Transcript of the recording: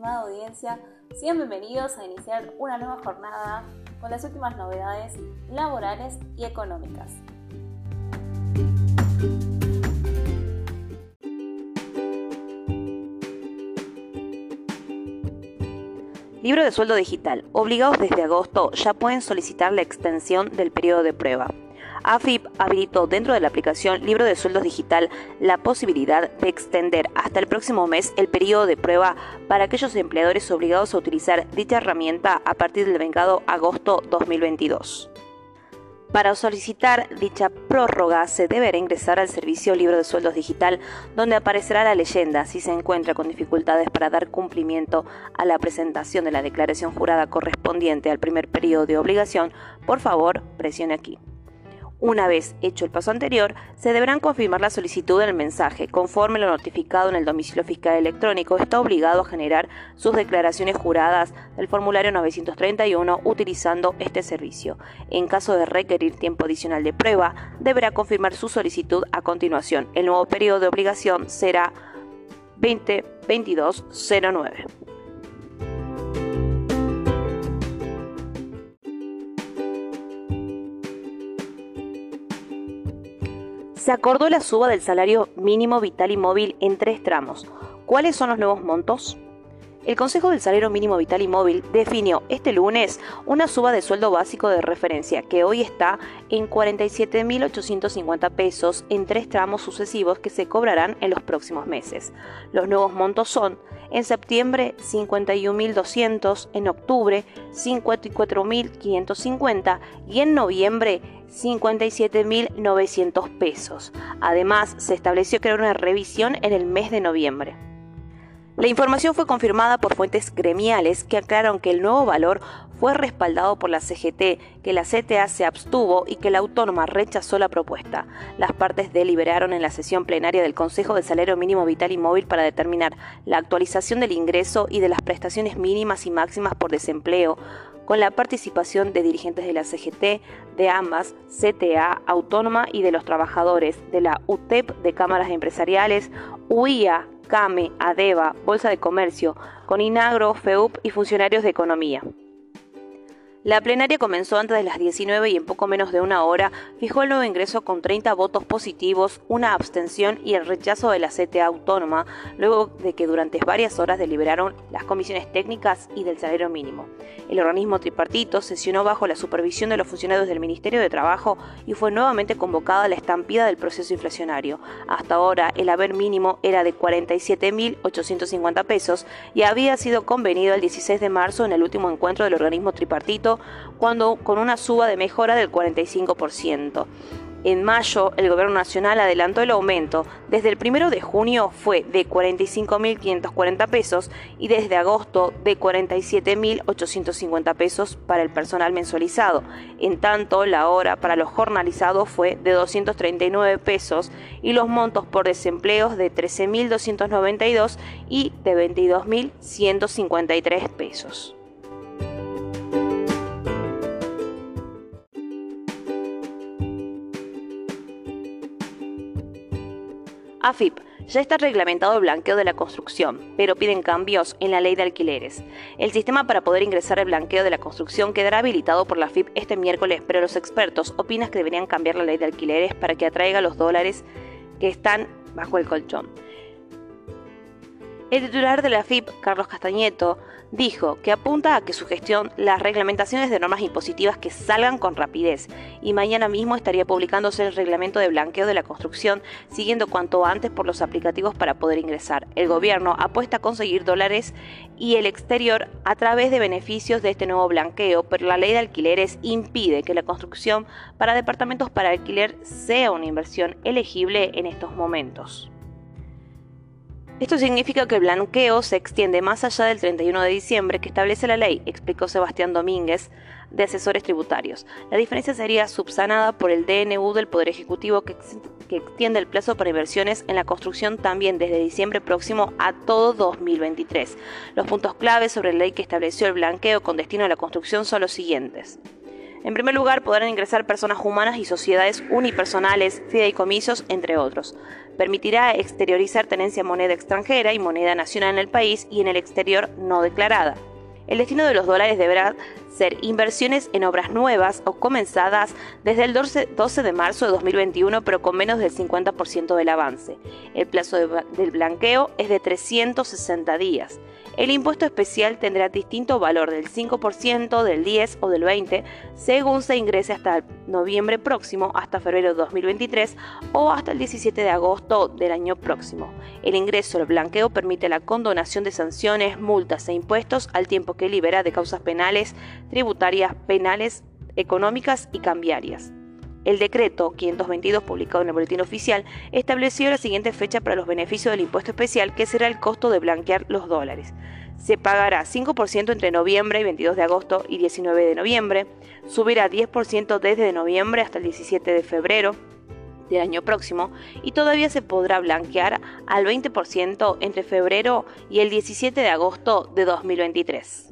estimada audiencia, sean bienvenidos a iniciar una nueva jornada con las últimas novedades laborales y económicas. Libro de sueldo digital. Obligados desde agosto ya pueden solicitar la extensión del periodo de prueba. AFIP habilitó dentro de la aplicación Libro de Sueldos Digital la posibilidad de extender hasta el próximo mes el periodo de prueba para aquellos empleadores obligados a utilizar dicha herramienta a partir del vengado agosto 2022. Para solicitar dicha prórroga se deberá ingresar al servicio Libro de Sueldos Digital, donde aparecerá la leyenda si se encuentra con dificultades para dar cumplimiento a la presentación de la declaración jurada correspondiente al primer periodo de obligación. Por favor, presione aquí. Una vez hecho el paso anterior, se deberán confirmar la solicitud del mensaje. Conforme lo notificado en el domicilio fiscal electrónico, está obligado a generar sus declaraciones juradas del formulario 931 utilizando este servicio. En caso de requerir tiempo adicional de prueba, deberá confirmar su solicitud a continuación. El nuevo periodo de obligación será 202209. Se acordó la suba del salario mínimo vital y móvil en tres tramos. ¿Cuáles son los nuevos montos? El Consejo del Salario Mínimo Vital y Móvil definió este lunes una suba de sueldo básico de referencia que hoy está en 47.850 pesos en tres tramos sucesivos que se cobrarán en los próximos meses. Los nuevos montos son en septiembre 51.200, en octubre 54.550 y en noviembre 57.900 pesos. Además, se estableció era una revisión en el mes de noviembre. La información fue confirmada por fuentes gremiales que aclararon que el nuevo valor fue respaldado por la CGT, que la CTA se abstuvo y que la autónoma rechazó la propuesta. Las partes deliberaron en la sesión plenaria del Consejo de Salario Mínimo Vital y Móvil para determinar la actualización del ingreso y de las prestaciones mínimas y máximas por desempleo, con la participación de dirigentes de la CGT, de ambas, CTA, Autónoma y de los trabajadores de la UTEP de cámaras empresariales, UIA, CAME, ADEVA, Bolsa de Comercio, Coninagro, FEUP y funcionarios de economía. La plenaria comenzó antes de las 19 y en poco menos de una hora fijó el nuevo ingreso con 30 votos positivos, una abstención y el rechazo de la CTA autónoma, luego de que durante varias horas deliberaron las comisiones técnicas y del salario mínimo. El organismo tripartito sesionó bajo la supervisión de los funcionarios del Ministerio de Trabajo y fue nuevamente convocada la estampida del proceso inflacionario. Hasta ahora el haber mínimo era de 47.850 pesos y había sido convenido el 16 de marzo en el último encuentro del organismo tripartito cuando con una suba de mejora del 45%. En mayo, el Gobierno Nacional adelantó el aumento. Desde el 1 de junio fue de 45.540 pesos y desde agosto de 47.850 pesos para el personal mensualizado. En tanto, la hora para los jornalizados fue de 239 pesos y los montos por desempleos de 13.292 y de 22.153 pesos. AFIP. Ya está reglamentado el blanqueo de la construcción, pero piden cambios en la ley de alquileres. El sistema para poder ingresar el blanqueo de la construcción quedará habilitado por la AFIP este miércoles, pero los expertos opinan que deberían cambiar la ley de alquileres para que atraiga los dólares que están bajo el colchón. El titular de la FIP, Carlos Castañeto, dijo que apunta a que su gestión las reglamentaciones de normas impositivas que salgan con rapidez y mañana mismo estaría publicándose el reglamento de blanqueo de la construcción siguiendo cuanto antes por los aplicativos para poder ingresar. El gobierno apuesta a conseguir dólares y el exterior a través de beneficios de este nuevo blanqueo, pero la ley de alquileres impide que la construcción para departamentos para alquiler sea una inversión elegible en estos momentos. Esto significa que el blanqueo se extiende más allá del 31 de diciembre que establece la ley, explicó Sebastián Domínguez, de asesores tributarios. La diferencia sería subsanada por el DNU del Poder Ejecutivo que, extiende el plazo para inversiones en la construcción también desde diciembre próximo a todo 2023. Los puntos claves sobre la ley que estableció el blanqueo con destino a la construcción son los siguientes. En primer lugar, podrán ingresar personas humanas y sociedades unipersonales, fideicomisos, entre otros. Permitirá exteriorizar tenencia moneda extranjera y moneda nacional en el país y en el exterior no declarada. El destino de los dólares deberá ser inversiones en obras nuevas o comenzadas desde el 12 de marzo de 2021, pero con menos del 50% del avance. El plazo del blanqueo es de 360 días. El impuesto especial tendrá distinto valor del 5%, del 10 o del 20, según se ingrese hasta noviembre próximo, hasta febrero de 2023 o hasta el 17 de agosto del año próximo. El ingreso al blanqueo permite la condonación de sanciones, multas e impuestos al tiempo que libera de causas penales, tributarias, penales, económicas y cambiarias. El decreto 522 publicado en el Boletín Oficial estableció la siguiente fecha para los beneficios del impuesto especial, que será el costo de blanquear los dólares. Se pagará 5% entre noviembre y 22 de agosto y 19 de noviembre, subirá 10% desde noviembre hasta el 17 de febrero del año próximo y todavía se podrá blanquear al 20% entre febrero y el 17 de agosto de 2023.